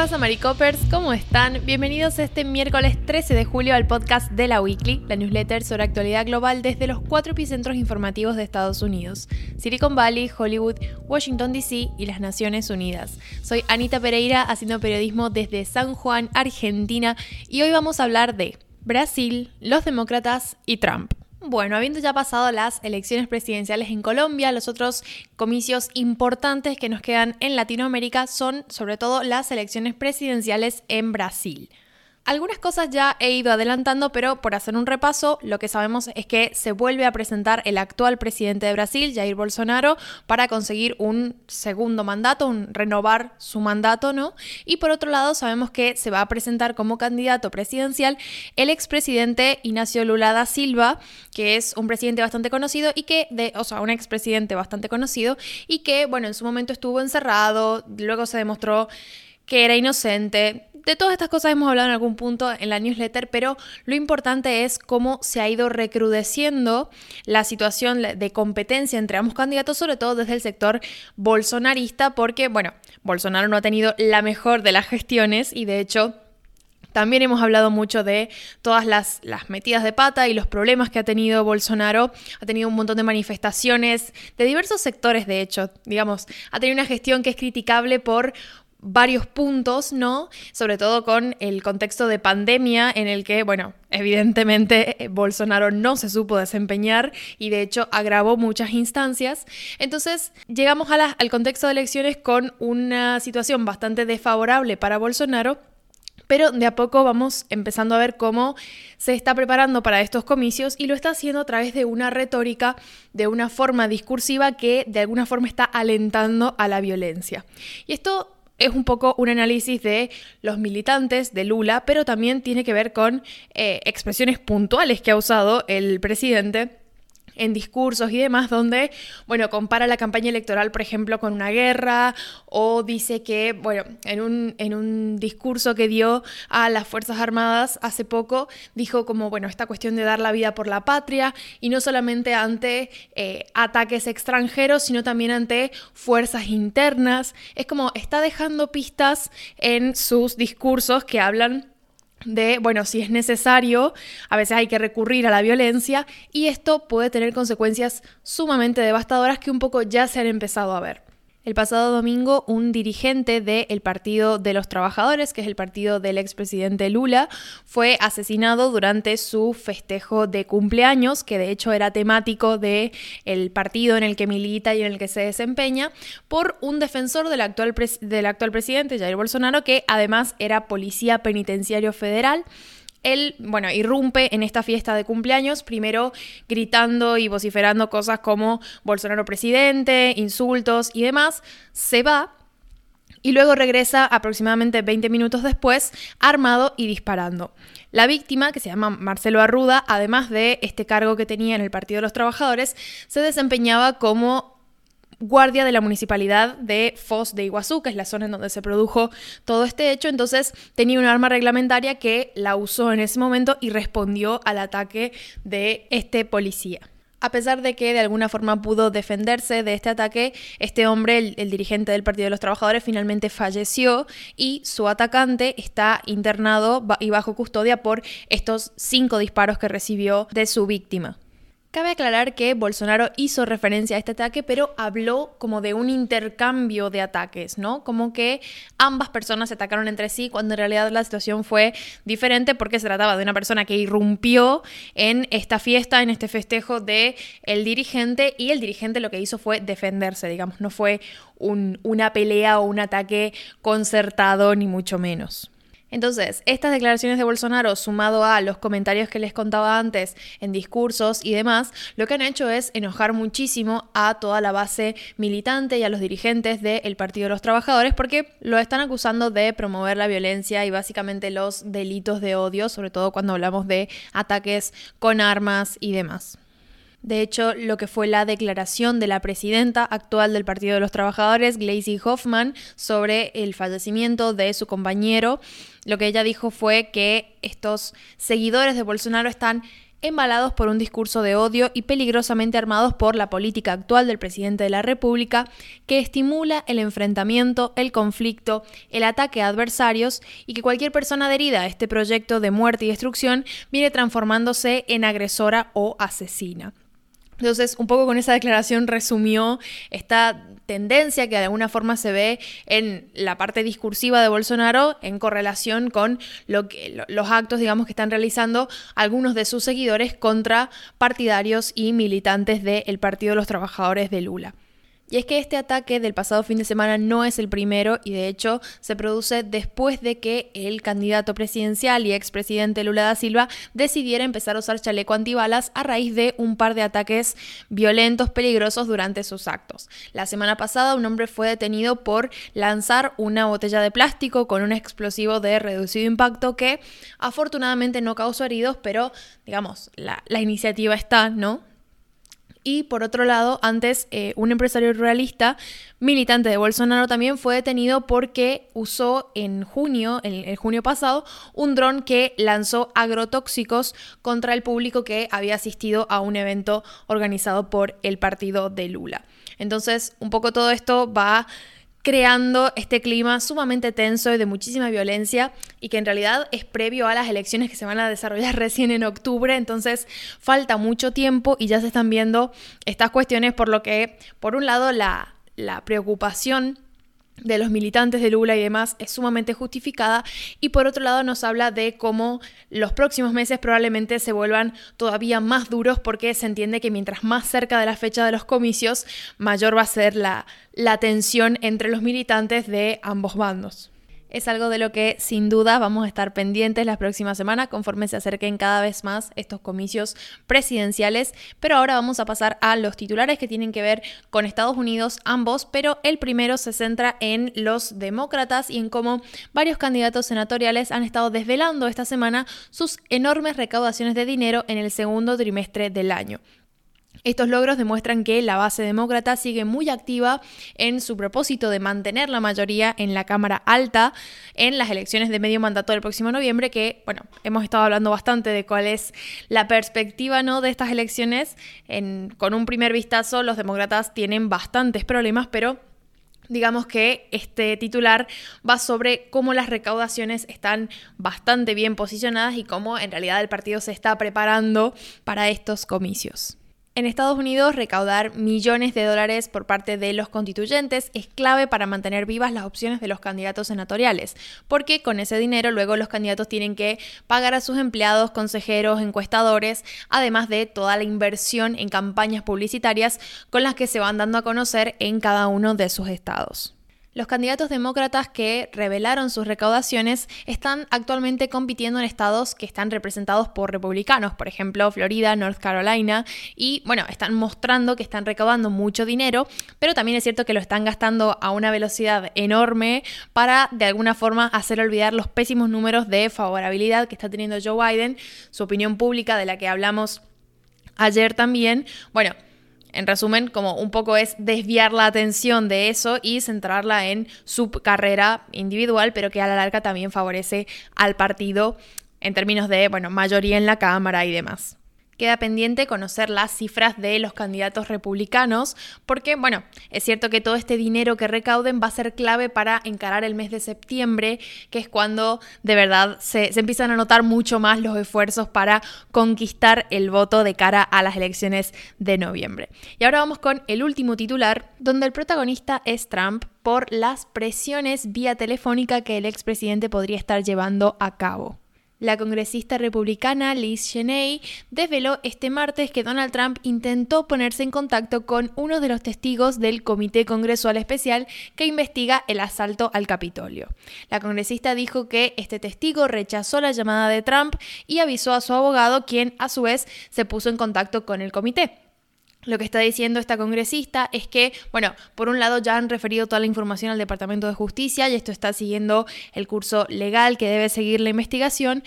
pasa, Maricopers? ¿Cómo están? Bienvenidos este miércoles 13 de julio al podcast de la Weekly, la newsletter sobre actualidad global desde los cuatro epicentros informativos de Estados Unidos: Silicon Valley, Hollywood, Washington DC y las Naciones Unidas. Soy Anita Pereira, haciendo periodismo desde San Juan, Argentina, y hoy vamos a hablar de Brasil, los demócratas y Trump. Bueno, habiendo ya pasado las elecciones presidenciales en Colombia, los otros comicios importantes que nos quedan en Latinoamérica son sobre todo las elecciones presidenciales en Brasil. Algunas cosas ya he ido adelantando, pero por hacer un repaso, lo que sabemos es que se vuelve a presentar el actual presidente de Brasil, Jair Bolsonaro, para conseguir un segundo mandato, un renovar su mandato, ¿no? Y por otro lado, sabemos que se va a presentar como candidato presidencial el expresidente Ignacio Lula da Silva, que es un presidente bastante conocido y que, de, o sea, un expresidente bastante conocido y que, bueno, en su momento estuvo encerrado, luego se demostró que era inocente, de todas estas cosas hemos hablado en algún punto en la newsletter, pero lo importante es cómo se ha ido recrudeciendo la situación de competencia entre ambos candidatos, sobre todo desde el sector bolsonarista, porque, bueno, Bolsonaro no ha tenido la mejor de las gestiones y de hecho... También hemos hablado mucho de todas las, las, metidas de pata y los problemas que ha tenido Bolsonaro. Ha tenido un montón de manifestaciones de diversos sectores, de hecho. Digamos, ha tenido una gestión que es criticable por varios puntos, ¿no? Sobre todo con el contexto de pandemia en el que, bueno, evidentemente eh, Bolsonaro no se supo desempeñar y de hecho agravó muchas instancias. Entonces llegamos al contexto de elecciones con una situación bastante desfavorable para Bolsonaro. Pero de a poco vamos empezando a ver cómo se está preparando para estos comicios y lo está haciendo a través de una retórica, de una forma discursiva que de alguna forma está alentando a la violencia. Y esto es un poco un análisis de los militantes de Lula, pero también tiene que ver con eh, expresiones puntuales que ha usado el presidente en discursos y demás, donde, bueno, compara la campaña electoral, por ejemplo, con una guerra, o dice que, bueno, en un, en un discurso que dio a las Fuerzas Armadas hace poco, dijo como, bueno, esta cuestión de dar la vida por la patria, y no solamente ante eh, ataques extranjeros, sino también ante fuerzas internas. Es como, está dejando pistas en sus discursos que hablan de, bueno, si es necesario, a veces hay que recurrir a la violencia y esto puede tener consecuencias sumamente devastadoras que un poco ya se han empezado a ver. El pasado domingo, un dirigente del Partido de los Trabajadores, que es el partido del expresidente Lula, fue asesinado durante su festejo de cumpleaños, que de hecho era temático del el partido en el que milita y en el que se desempeña, por un defensor del actual, del actual presidente, Jair Bolsonaro, que además era policía penitenciario federal. Él, bueno, irrumpe en esta fiesta de cumpleaños, primero gritando y vociferando cosas como Bolsonaro presidente, insultos y demás, se va y luego regresa aproximadamente 20 minutos después armado y disparando. La víctima, que se llama Marcelo Arruda, además de este cargo que tenía en el Partido de los Trabajadores, se desempeñaba como guardia de la municipalidad de Foz de Iguazú, que es la zona en donde se produjo todo este hecho. Entonces tenía un arma reglamentaria que la usó en ese momento y respondió al ataque de este policía. A pesar de que de alguna forma pudo defenderse de este ataque, este hombre, el, el, dirigente del Partido de los Trabajadores, finalmente falleció y su atacante está internado y bajo custodia por estos cinco disparos que recibió de su víctima. Cabe aclarar que Bolsonaro hizo referencia a este ataque, pero habló como de un intercambio de ataques, ¿no? Como que ambas personas se atacaron entre sí, cuando en realidad la situación fue diferente porque se trataba de una persona que irrumpió en esta fiesta, en este festejo de el dirigente, y el dirigente lo que hizo fue defenderse, digamos, no fue un, una pelea o un ataque concertado, ni mucho menos. Entonces, estas declaraciones de Bolsonaro, sumado a los comentarios que les contaba antes en discursos y demás, lo que han hecho es enojar muchísimo a toda la base militante y a los dirigentes del Partido de los Trabajadores porque lo están acusando de promover la violencia y básicamente los delitos de odio, sobre todo cuando hablamos de ataques con armas y demás. De hecho, lo que fue la declaración de la presidenta actual del Partido de los Trabajadores, Gleisi Hoffman, sobre el fallecimiento de su compañero, lo que ella dijo fue que estos seguidores de Bolsonaro están embalados por un discurso de odio y peligrosamente armados por la política actual del presidente de la República, que estimula el enfrentamiento, el conflicto, el ataque a adversarios y que cualquier persona adherida a este proyecto de muerte y destrucción viene transformándose en agresora o asesina. Entonces, un poco con esa declaración resumió esta tendencia que de alguna forma se ve en la parte discursiva de Bolsonaro en correlación con lo que, los actos, digamos, que están realizando algunos de sus seguidores contra partidarios y militantes del Partido de los Trabajadores de Lula. Y es que este ataque del pasado fin de semana no es el primero y de hecho se produce después de que el candidato presidencial y expresidente Lula da Silva decidiera empezar a usar chaleco antibalas a raíz de un par de ataques violentos, peligrosos durante sus actos. La semana pasada un hombre fue detenido por lanzar una botella de plástico con un explosivo de reducido impacto que afortunadamente no causó heridos, pero digamos, la, la iniciativa está, ¿no? Y por otro lado, antes eh, un empresario ruralista, militante de Bolsonaro, también fue detenido porque usó en junio, el, el junio pasado, un dron que lanzó agrotóxicos contra el público que había asistido a un evento organizado por el partido de Lula. Entonces, un poco todo esto va creando este clima sumamente tenso y de muchísima violencia y que en realidad es previo a las elecciones que se van a desarrollar recién en octubre, entonces falta mucho tiempo y ya se están viendo estas cuestiones por lo que, por un lado, la, la preocupación de los militantes de Lula y demás es sumamente justificada y por otro lado nos habla de cómo los próximos meses probablemente se vuelvan todavía más duros porque se entiende que mientras más cerca de la fecha de los comicios mayor va a ser la, la tensión entre los militantes de ambos bandos. Es algo de lo que sin duda vamos a estar pendientes las próximas semanas conforme se acerquen cada vez más estos comicios presidenciales. Pero ahora vamos a pasar a los titulares que tienen que ver con Estados Unidos, ambos, pero el primero se centra en los demócratas y en cómo varios candidatos senatoriales han estado desvelando esta semana sus enormes recaudaciones de dinero en el segundo trimestre del año. Estos logros demuestran que la base demócrata sigue muy activa en su propósito de mantener la mayoría en la Cámara Alta en las elecciones de medio mandato del próximo noviembre, que, bueno, hemos estado hablando bastante de cuál es la perspectiva ¿no? de estas elecciones. con un primer vistazo, los demócratas tienen bastantes problemas, pero digamos que este titular va sobre cómo las recaudaciones están bastante bien posicionadas y cómo en realidad el partido se está preparando para estos comicios. En Estados Unidos, recaudar millones de dólares por parte de los constituyentes es clave para mantener vivas las opciones de los candidatos senatoriales, porque con ese dinero luego los candidatos tienen que pagar a sus empleados, consejeros, encuestadores, además de toda la inversión en campañas publicitarias con las que se van dando a conocer en cada uno de sus estados. Los candidatos demócratas que revelaron sus recaudaciones están actualmente compitiendo en estados que están representados por republicanos, por ejemplo Florida, North Carolina, y bueno, están mostrando que están recaudando mucho dinero, pero también es cierto que lo están gastando a una velocidad enorme para de alguna forma hacer olvidar los pésimos números de favorabilidad que está teniendo Joe Biden, su opinión pública de la que hablamos ayer también. Bueno, en resumen, como un poco es desviar la atención de eso y centrarla en su carrera individual, pero que a la larga también favorece al partido en términos de, bueno, mayoría en la Cámara y demás. Queda pendiente conocer las cifras de los candidatos republicanos, porque, bueno, es cierto que todo este dinero que recauden va a ser clave para encarar el mes de septiembre, que es cuando de verdad se, se empiezan a notar mucho más los esfuerzos para conquistar el voto de cara a las elecciones de noviembre. Y ahora vamos con el último titular, donde el protagonista es Trump por las presiones vía telefónica que el expresidente podría estar llevando a cabo. La congresista republicana Liz Cheney desveló este martes que Donald Trump intentó ponerse en contacto con uno de los testigos del Comité Congresual Especial que investiga el asalto al Capitolio. La congresista dijo que este testigo rechazó la llamada de Trump y avisó a su abogado, quien a su vez se puso en contacto con el comité. Lo que está diciendo esta congresista es que, bueno, por un lado ya han referido toda la información al Departamento de Justicia y esto está siguiendo el curso legal que debe seguir la investigación,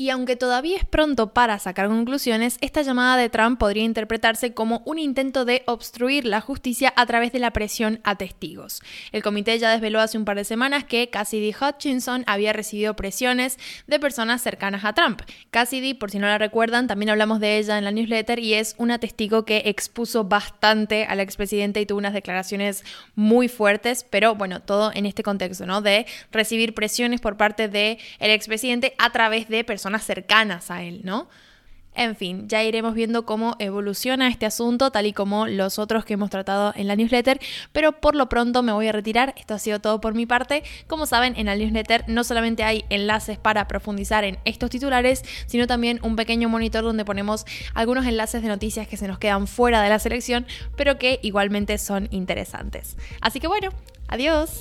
Y aunque todavía es pronto para sacar conclusiones, esta llamada de Trump podría interpretarse como un intento de obstruir la justicia a través de la presión a testigos. El comité ya desveló hace un par de semanas que Cassidy Hutchinson había recibido presiones de personas cercanas a Trump. Cassidy, por si no la recuerdan, también hablamos de ella en la newsletter y es una testigo que expuso bastante al expresidente y tuvo unas declaraciones muy fuertes, pero bueno, todo en este contexto, ¿no? De recibir presiones por parte del el expresidente a través de cercanas a él, ¿no? En fin, ya iremos viendo cómo evoluciona este asunto, tal y como los otros que hemos tratado en la newsletter, pero por lo pronto me voy a retirar. Esto ha sido todo por mi parte. Como saben, en la newsletter no solamente hay enlaces para profundizar en estos titulares, sino también un pequeño monitor donde ponemos algunos enlaces de noticias que se nos quedan fuera de la selección, pero que igualmente son interesantes. Así que bueno, adiós.